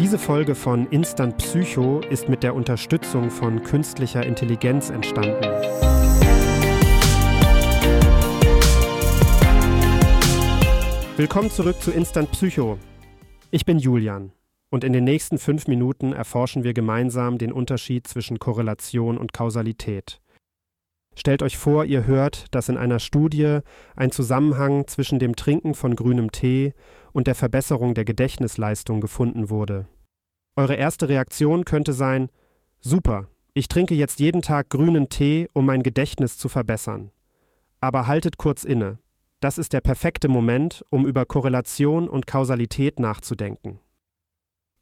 Diese Folge von Instant Psycho ist mit der Unterstützung von künstlicher Intelligenz entstanden. Willkommen zurück zu Instant Psycho. Ich bin Julian und in den nächsten fünf Minuten erforschen wir gemeinsam den Unterschied zwischen Korrelation und Kausalität. Stellt euch vor, ihr hört, dass in einer Studie ein Zusammenhang zwischen dem Trinken von grünem Tee und der Verbesserung der Gedächtnisleistung gefunden wurde. Eure erste Reaktion könnte sein, super, ich trinke jetzt jeden Tag grünen Tee, um mein Gedächtnis zu verbessern. Aber haltet kurz inne. Das ist der perfekte Moment, um über Korrelation und Kausalität nachzudenken.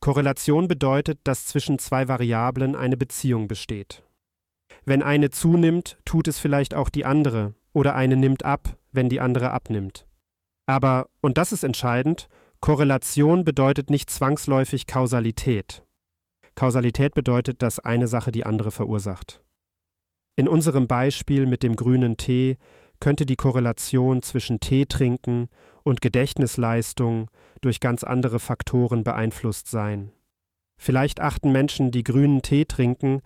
Korrelation bedeutet, dass zwischen zwei Variablen eine Beziehung besteht. Wenn eine zunimmt, tut es vielleicht auch die andere, oder eine nimmt ab, wenn die andere abnimmt. Aber, und das ist entscheidend, Korrelation bedeutet nicht zwangsläufig Kausalität. Kausalität bedeutet, dass eine Sache die andere verursacht. In unserem Beispiel mit dem grünen Tee könnte die Korrelation zwischen Tee trinken und Gedächtnisleistung durch ganz andere Faktoren beeinflusst sein. Vielleicht achten Menschen, die grünen Tee trinken,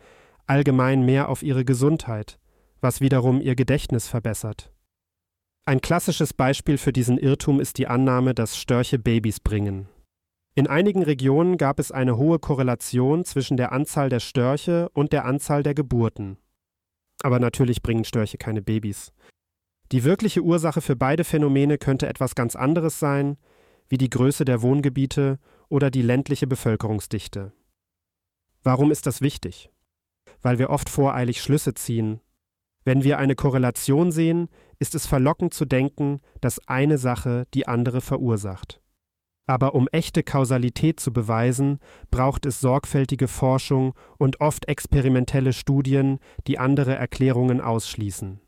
allgemein mehr auf ihre Gesundheit, was wiederum ihr Gedächtnis verbessert. Ein klassisches Beispiel für diesen Irrtum ist die Annahme, dass Störche Babys bringen. In einigen Regionen gab es eine hohe Korrelation zwischen der Anzahl der Störche und der Anzahl der Geburten. Aber natürlich bringen Störche keine Babys. Die wirkliche Ursache für beide Phänomene könnte etwas ganz anderes sein, wie die Größe der Wohngebiete oder die ländliche Bevölkerungsdichte. Warum ist das wichtig? Weil wir oft voreilig Schlüsse ziehen. Wenn wir eine Korrelation sehen, ist es verlockend zu denken, dass eine Sache die andere verursacht. Aber um echte Kausalität zu beweisen, braucht es sorgfältige Forschung und oft experimentelle Studien, die andere Erklärungen ausschließen.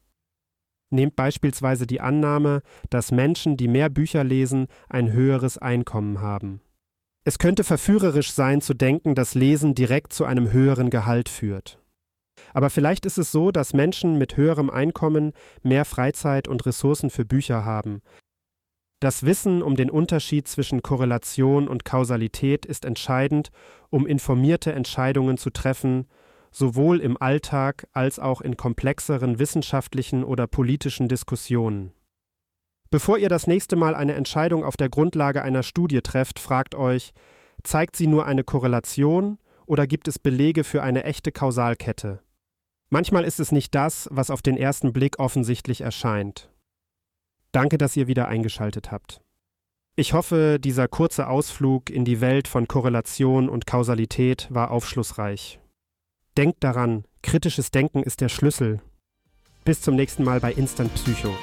Nehmt beispielsweise die Annahme, dass Menschen, die mehr Bücher lesen, ein höheres Einkommen haben. Es könnte verführerisch sein zu denken, dass Lesen direkt zu einem höheren Gehalt führt. Aber vielleicht ist es so, dass Menschen mit höherem Einkommen mehr Freizeit und Ressourcen für Bücher haben. Das Wissen um den Unterschied zwischen Korrelation und Kausalität ist entscheidend, um informierte Entscheidungen zu treffen sowohl im Alltag als auch in komplexeren wissenschaftlichen oder politischen Diskussionen. Bevor ihr das nächste Mal eine Entscheidung auf der Grundlage einer Studie trefft, fragt euch, zeigt sie nur eine Korrelation oder gibt es Belege für eine echte Kausalkette? Manchmal ist es nicht das, was auf den ersten Blick offensichtlich erscheint. Danke, dass ihr wieder eingeschaltet habt. Ich hoffe, dieser kurze Ausflug in die Welt von Korrelation und Kausalität war aufschlussreich. Denkt daran, kritisches Denken ist der Schlüssel. Bis zum nächsten Mal bei Instant Psycho.